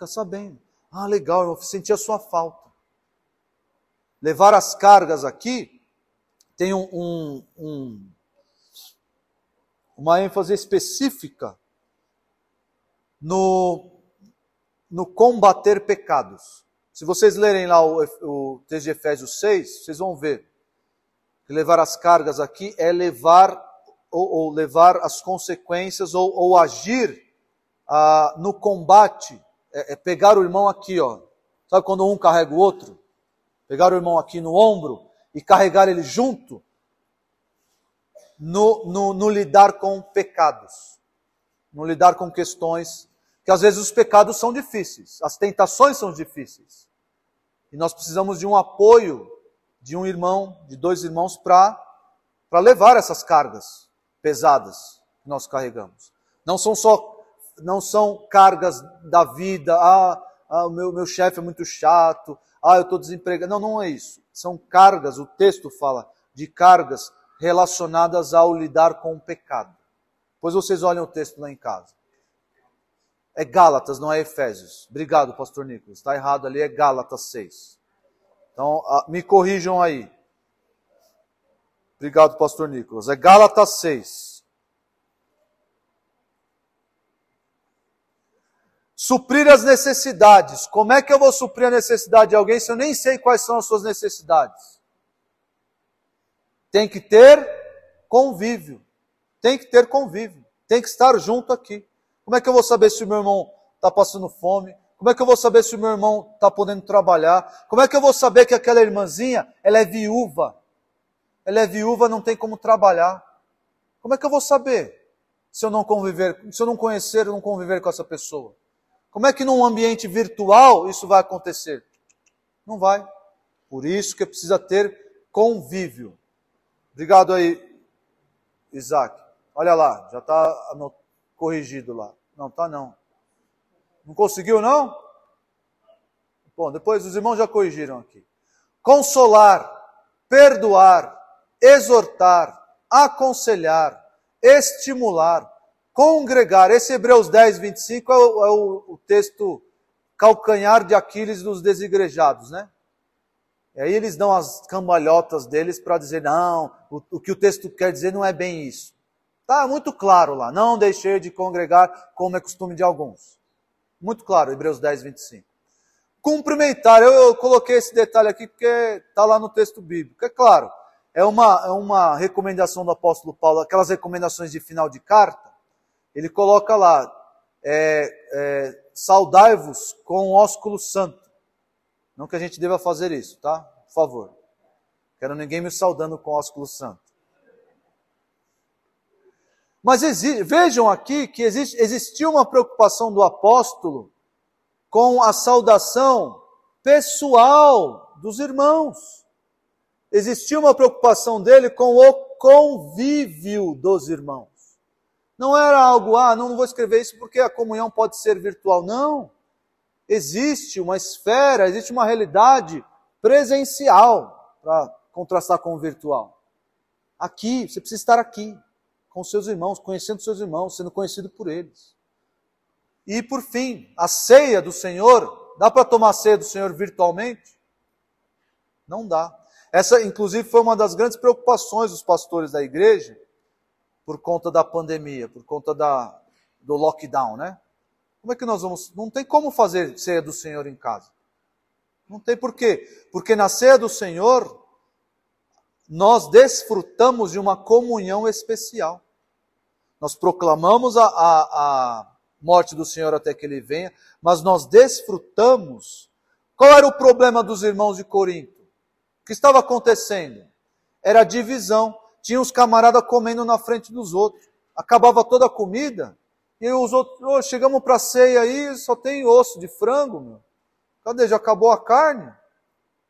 [SPEAKER 1] fica sabendo. Ah, legal, eu senti a sua falta. Levar as cargas aqui tem um, um, um, uma ênfase específica no, no combater pecados. Se vocês lerem lá o, o texto de Efésios 6, vocês vão ver que levar as cargas aqui é levar ou, ou levar as consequências ou, ou agir ah, no combate é, é pegar o irmão aqui, ó. Sabe quando um carrega o outro? Pegar o irmão aqui no ombro e carregar ele junto no, no, no lidar com pecados, no lidar com questões Que às vezes os pecados são difíceis, as tentações são difíceis. E nós precisamos de um apoio de um irmão, de dois irmãos, para levar essas cargas pesadas que nós carregamos. Não são só não são cargas da vida, ah, ah o meu, meu chefe é muito chato, ah, eu estou desempregado. Não, não é isso. São cargas, o texto fala de cargas relacionadas ao lidar com o pecado. Pois vocês olhem o texto lá em casa. É Gálatas, não é Efésios. Obrigado, pastor Nicolas. Está errado ali, é Gálatas 6. Então, me corrijam aí. Obrigado, pastor Nicolas. É Gálatas 6. Suprir as necessidades. Como é que eu vou suprir a necessidade de alguém se eu nem sei quais são as suas necessidades? Tem que ter convívio. Tem que ter convívio. Tem que estar junto aqui. Como é que eu vou saber se o meu irmão está passando fome? Como é que eu vou saber se o meu irmão está podendo trabalhar? Como é que eu vou saber que aquela irmãzinha, ela é viúva? Ela é viúva, não tem como trabalhar. Como é que eu vou saber se eu não conviver, se eu não conhecer, não conviver com essa pessoa? Como é que num ambiente virtual isso vai acontecer? Não vai. Por isso que precisa ter convívio. Obrigado aí, Isaac. Olha lá, já está corrigido lá. Não, tá não. Não conseguiu, não? Bom, depois os irmãos já corrigiram aqui. Consolar, perdoar, exortar, aconselhar, estimular, congregar. Esse Hebreus 10, 25 é o, é o, texto calcanhar de Aquiles dos desigrejados, né? E aí eles dão as cambalhotas deles para dizer, não, o, o, que o texto quer dizer não é bem isso. Está muito claro lá, não deixei de congregar como é costume de alguns. Muito claro, Hebreus 10, 25. Cumprimentar, eu, eu coloquei esse detalhe aqui porque está lá no texto bíblico. É claro, é uma, é uma recomendação do apóstolo Paulo, aquelas recomendações de final de carta. Ele coloca lá, é, é, saudai-vos com o ósculo santo. Não que a gente deva fazer isso, tá? Por favor. Quero ninguém me saudando com o ósculo santo. Mas vejam aqui que existe, existiu uma preocupação do apóstolo com a saudação pessoal dos irmãos. Existia uma preocupação dele com o convívio dos irmãos. Não era algo, ah, não, vou escrever isso porque a comunhão pode ser virtual. Não. Existe uma esfera, existe uma realidade presencial para contrastar com o virtual. Aqui, você precisa estar aqui com seus irmãos, conhecendo seus irmãos, sendo conhecido por eles. E por fim, a ceia do Senhor, dá para tomar a ceia do Senhor virtualmente? Não dá. Essa, inclusive, foi uma das grandes preocupações dos pastores da igreja por conta da pandemia, por conta da, do lockdown, né? Como é que nós vamos. Não tem como fazer ceia do Senhor em casa. Não tem por quê? Porque na ceia do Senhor, nós desfrutamos de uma comunhão especial. Nós proclamamos a, a, a morte do Senhor até que ele venha, mas nós desfrutamos. Qual era o problema dos irmãos de Corinto? O que estava acontecendo? Era divisão. Tinha os camaradas comendo na frente dos outros. Acabava toda a comida. E os outros, oh, chegamos para a ceia aí, só tem osso de frango, meu. Cadê? Já acabou a carne?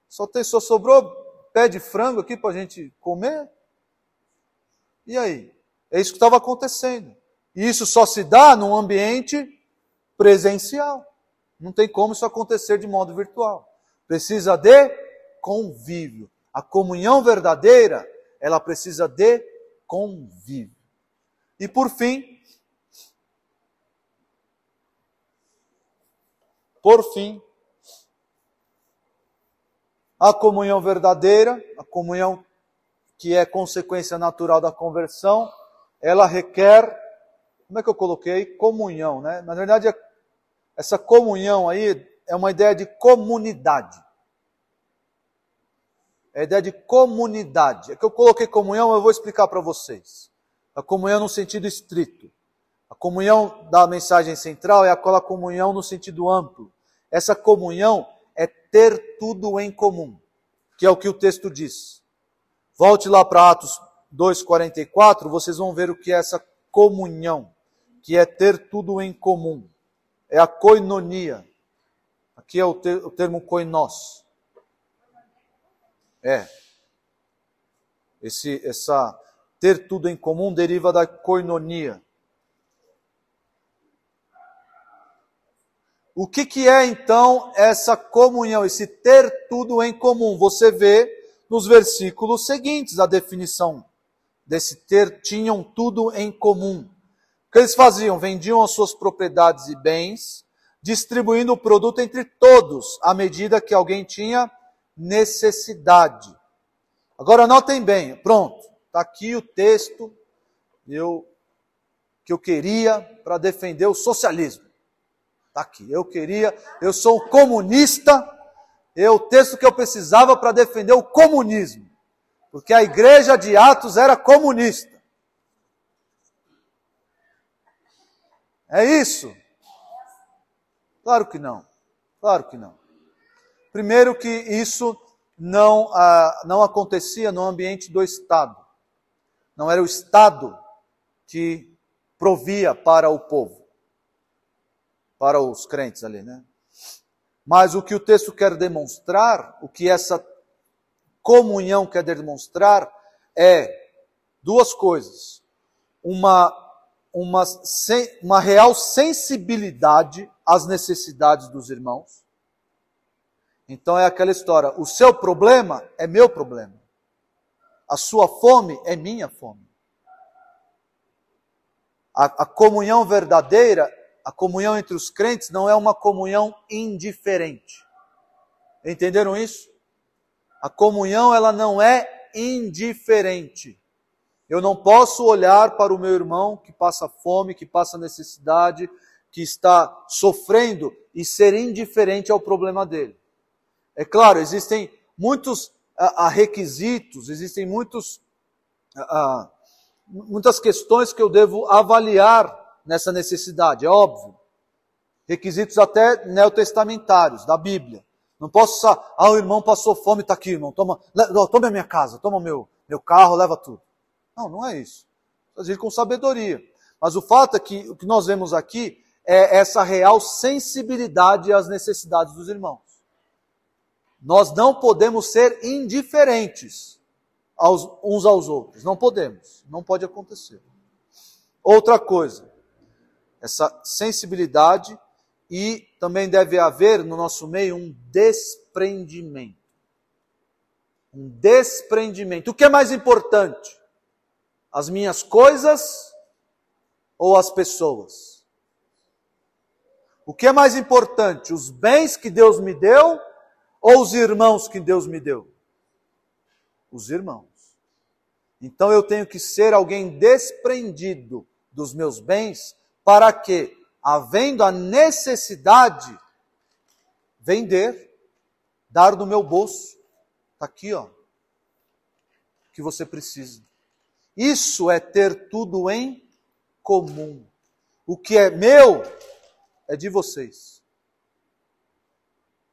[SPEAKER 1] Só, tem, só sobrou pé de frango aqui para a gente comer? E aí? É isso que estava acontecendo. E isso só se dá num ambiente presencial. Não tem como isso acontecer de modo virtual. Precisa de convívio. A comunhão verdadeira, ela precisa de convívio. E por fim, por fim, a comunhão verdadeira, a comunhão que é consequência natural da conversão, ela requer, como é que eu coloquei? Comunhão, né? Na verdade, essa comunhão aí é uma ideia de comunidade. É a ideia de comunidade. É que eu coloquei comunhão, eu vou explicar para vocês. A comunhão no sentido estrito. A comunhão da mensagem central é aquela comunhão no sentido amplo. Essa comunhão é ter tudo em comum, que é o que o texto diz. Volte lá para Atos 2,44, vocês vão ver o que é essa comunhão, que é ter tudo em comum. é a koinonia. Aqui é o, ter, o termo koinos. É. Esse, essa ter tudo em comum deriva da koinonia. O que, que é então essa comunhão, esse ter tudo em comum? Você vê nos versículos seguintes a definição desse ter, tinham tudo em comum. O que eles faziam? Vendiam as suas propriedades e bens, distribuindo o produto entre todos, à medida que alguém tinha necessidade. Agora notem bem, pronto, está aqui o texto eu, que eu queria para defender o socialismo. Está aqui. Eu queria, eu sou comunista, é o texto que eu precisava para defender o comunismo. Porque a igreja de Atos era comunista. É isso? Claro que não. Claro que não. Primeiro que isso não, ah, não acontecia no ambiente do Estado. Não era o Estado que provia para o povo para os crentes ali, né? Mas o que o texto quer demonstrar, o que essa comunhão quer demonstrar, é duas coisas. Uma, uma, uma real sensibilidade às necessidades dos irmãos. Então é aquela história: o seu problema é meu problema, a sua fome é minha fome. A, a comunhão verdadeira a comunhão entre os crentes não é uma comunhão indiferente. Entenderam isso? A comunhão ela não é indiferente. Eu não posso olhar para o meu irmão que passa fome, que passa necessidade, que está sofrendo e ser indiferente ao problema dele. É claro, existem muitos a, a requisitos, existem muitos, a, muitas questões que eu devo avaliar nessa necessidade, é óbvio. Requisitos até neotestamentários, da Bíblia. Não posso, ah, o irmão passou fome, está aqui, irmão, toma, toma a minha casa, toma meu, meu carro, leva tudo. Não, não é isso. Fazer com sabedoria. Mas o fato é que o que nós vemos aqui é essa real sensibilidade às necessidades dos irmãos. Nós não podemos ser indiferentes aos, uns aos outros. Não podemos. Não pode acontecer. Outra coisa, essa sensibilidade e também deve haver no nosso meio um desprendimento. Um desprendimento. O que é mais importante? As minhas coisas ou as pessoas? O que é mais importante? Os bens que Deus me deu ou os irmãos que Deus me deu? Os irmãos. Então eu tenho que ser alguém desprendido dos meus bens para que, havendo a necessidade, vender, dar do meu bolso. Está aqui, ó. Que você precisa. Isso é ter tudo em comum. O que é meu é de vocês.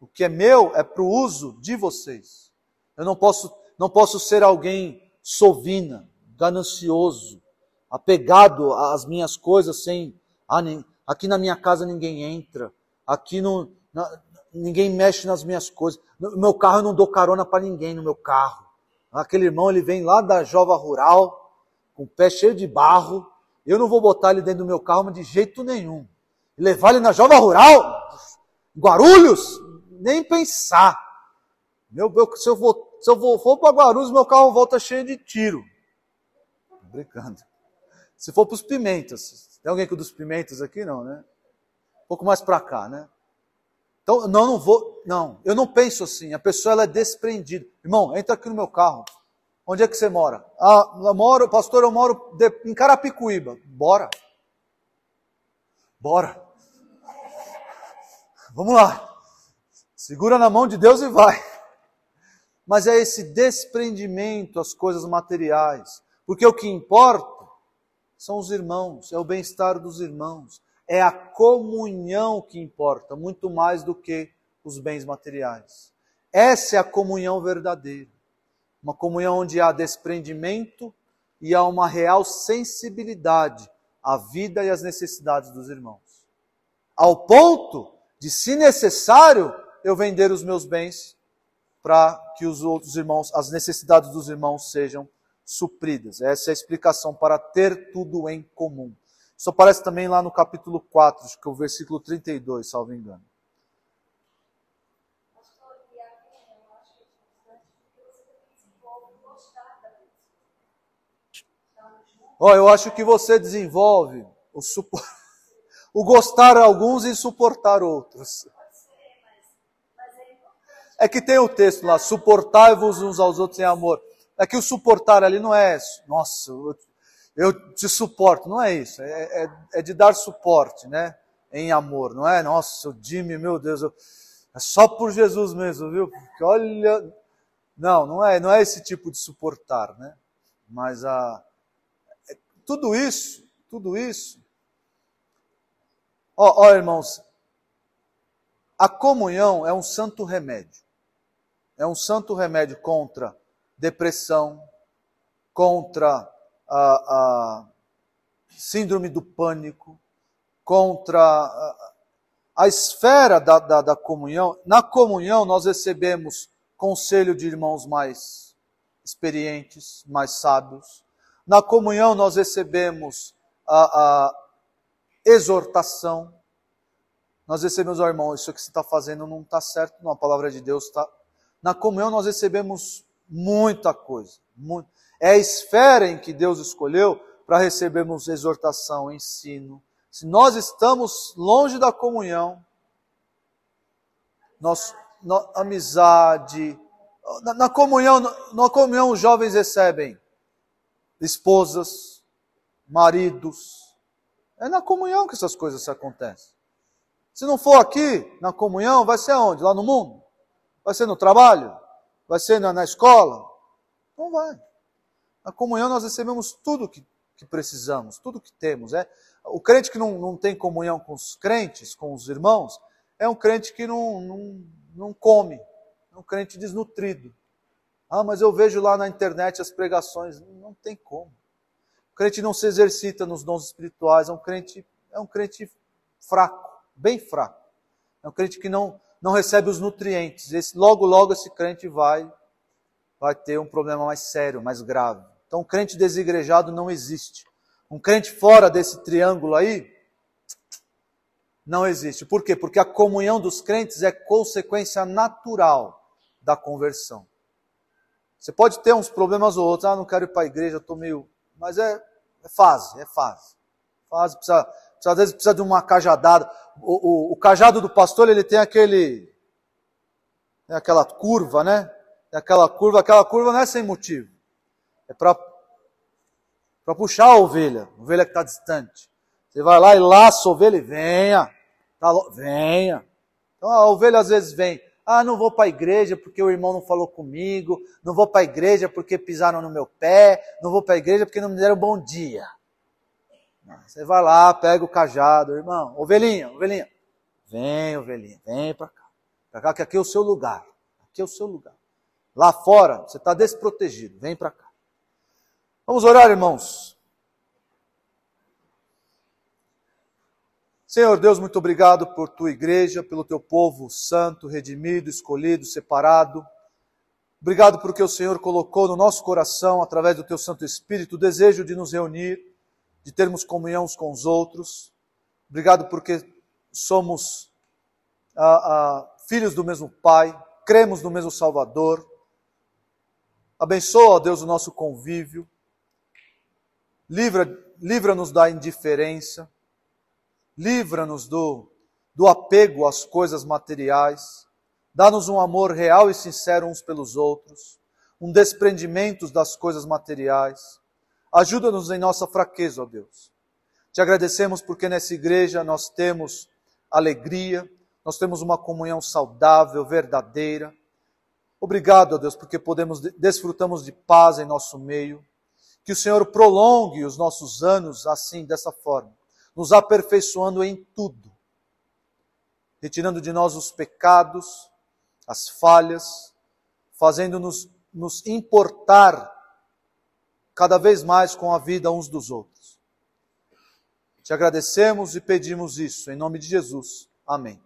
[SPEAKER 1] O que é meu é para o uso de vocês. Eu não posso, não posso ser alguém sovina, ganancioso, apegado às minhas coisas sem. Ah, aqui na minha casa ninguém entra, aqui no, na, ninguém mexe nas minhas coisas. No meu carro eu não dou carona para ninguém no meu carro. Aquele irmão ele vem lá da Jova Rural, com o pé cheio de barro. Eu não vou botar ele dentro do meu carro, mas de jeito nenhum. Levar ele na Jova Rural, Guarulhos, nem pensar. Meu, se eu vou, se eu vou, for para Guarulhos, meu carro volta cheio de tiro. Brincando. Se for para os pimentas, tem alguém com dos pimentas aqui? Não, né? Um pouco mais para cá, né? Então, não, não vou, não, eu não penso assim, a pessoa ela é desprendida. Irmão, entra aqui no meu carro. Onde é que você mora? Ah, eu moro, pastor, eu moro de, em Carapicuíba. Bora. Bora. Vamos lá. Segura na mão de Deus e vai. Mas é esse desprendimento às coisas materiais. Porque o que importa são os irmãos, é o bem-estar dos irmãos, é a comunhão que importa, muito mais do que os bens materiais. Essa é a comunhão verdadeira. Uma comunhão onde há desprendimento e há uma real sensibilidade à vida e às necessidades dos irmãos. ao ponto de, se necessário, eu vender os meus bens para que os outros irmãos, as necessidades dos irmãos sejam supridas. Essa é a explicação para ter tudo em comum. Isso aparece também lá no capítulo 4, acho que é o versículo 32, salvo engano. Ó, oh, eu acho que você desenvolve o, supor... o gostar alguns e suportar outros. É que tem o texto lá, suportai-vos uns aos outros em amor. É que o suportar ali não é, nossa, eu te suporto, não é isso. É, é, é de dar suporte, né? Em amor, não é? Nossa, o Jimmy, meu Deus, eu, é só por Jesus mesmo, viu? Porque olha, não, não é, não é esse tipo de suportar, né? Mas a, tudo isso, tudo isso. Ó, ó, irmãos, a comunhão é um santo remédio. É um santo remédio contra depressão, contra a, a síndrome do pânico, contra a, a esfera da, da, da comunhão. Na comunhão, nós recebemos conselho de irmãos mais experientes, mais sábios. Na comunhão nós recebemos a, a exortação. Nós recebemos, ó oh, irmão, isso que você está fazendo não está certo, não. A palavra de Deus está. Na comunhão nós recebemos muita coisa. Muito. É a esfera em que Deus escolheu para recebermos exortação, ensino. Se nós estamos longe da comunhão, nós, amizade, na, na, comunhão, na, comunhão os jovens recebem esposas, maridos. É na comunhão que essas coisas acontecem. Se não for aqui, na comunhão, vai ser onde? Lá no mundo? Vai ser no trabalho? Vai ser na, na escola? Não vai. Na comunhão nós recebemos tudo que, que precisamos, tudo que temos. É. O crente que não, não tem comunhão com os crentes, com os irmãos, é um crente que não, não, não come, é um crente desnutrido. Ah, mas eu vejo lá na internet as pregações. Não tem como. O crente não se exercita nos dons espirituais, é um crente, é um crente fraco, bem fraco. É um crente que não, não recebe os nutrientes. Esse, logo, logo esse crente vai, vai ter um problema mais sério, mais grave. Então, um crente desigrejado não existe. Um crente fora desse triângulo aí, não existe. Por quê? Porque a comunhão dos crentes é consequência natural da conversão. Você pode ter uns problemas ou outros, ah, não quero ir para a igreja, estou meio. Mas é, é, fase, é fase. Fase, precisa, às vezes precisa de uma cajadada. O, o, o cajado do pastor, ele tem aquele. Tem aquela curva, né? Tem aquela curva, aquela curva não é sem motivo. É para puxar a ovelha, a ovelha que está distante. Você vai lá e laça a ovelha e venha. Tá, venha. Então a ovelha às vezes vem. Ah, não vou para a igreja porque o irmão não falou comigo, não vou para a igreja porque pisaram no meu pé, não vou para a igreja porque não me deram bom dia. Você vai lá, pega o cajado, irmão, ovelhinha, ovelhinha. Vem, ovelhinha, vem para cá. Para cá, que aqui é o seu lugar. Aqui é o seu lugar. Lá fora, você está desprotegido. Vem para cá. Vamos orar, irmãos. Senhor Deus, muito obrigado por tua igreja, pelo teu povo santo, redimido, escolhido, separado. Obrigado porque o Senhor colocou no nosso coração, através do teu Santo Espírito, o desejo de nos reunir, de termos comunhão com os outros. Obrigado porque somos ah, ah, filhos do mesmo Pai, cremos no mesmo Salvador. Abençoa, ó Deus, o nosso convívio. Livra-nos livra da indiferença livra-nos do, do apego às coisas materiais, dá-nos um amor real e sincero uns pelos outros, um desprendimento das coisas materiais. Ajuda-nos em nossa fraqueza, ó Deus. Te agradecemos porque nessa igreja nós temos alegria, nós temos uma comunhão saudável, verdadeira. Obrigado, ó Deus, porque podemos desfrutamos de paz em nosso meio. Que o Senhor prolongue os nossos anos assim, dessa forma nos aperfeiçoando em tudo, retirando de nós os pecados, as falhas, fazendo-nos nos importar cada vez mais com a vida uns dos outros. Te agradecemos e pedimos isso, em nome de Jesus. Amém.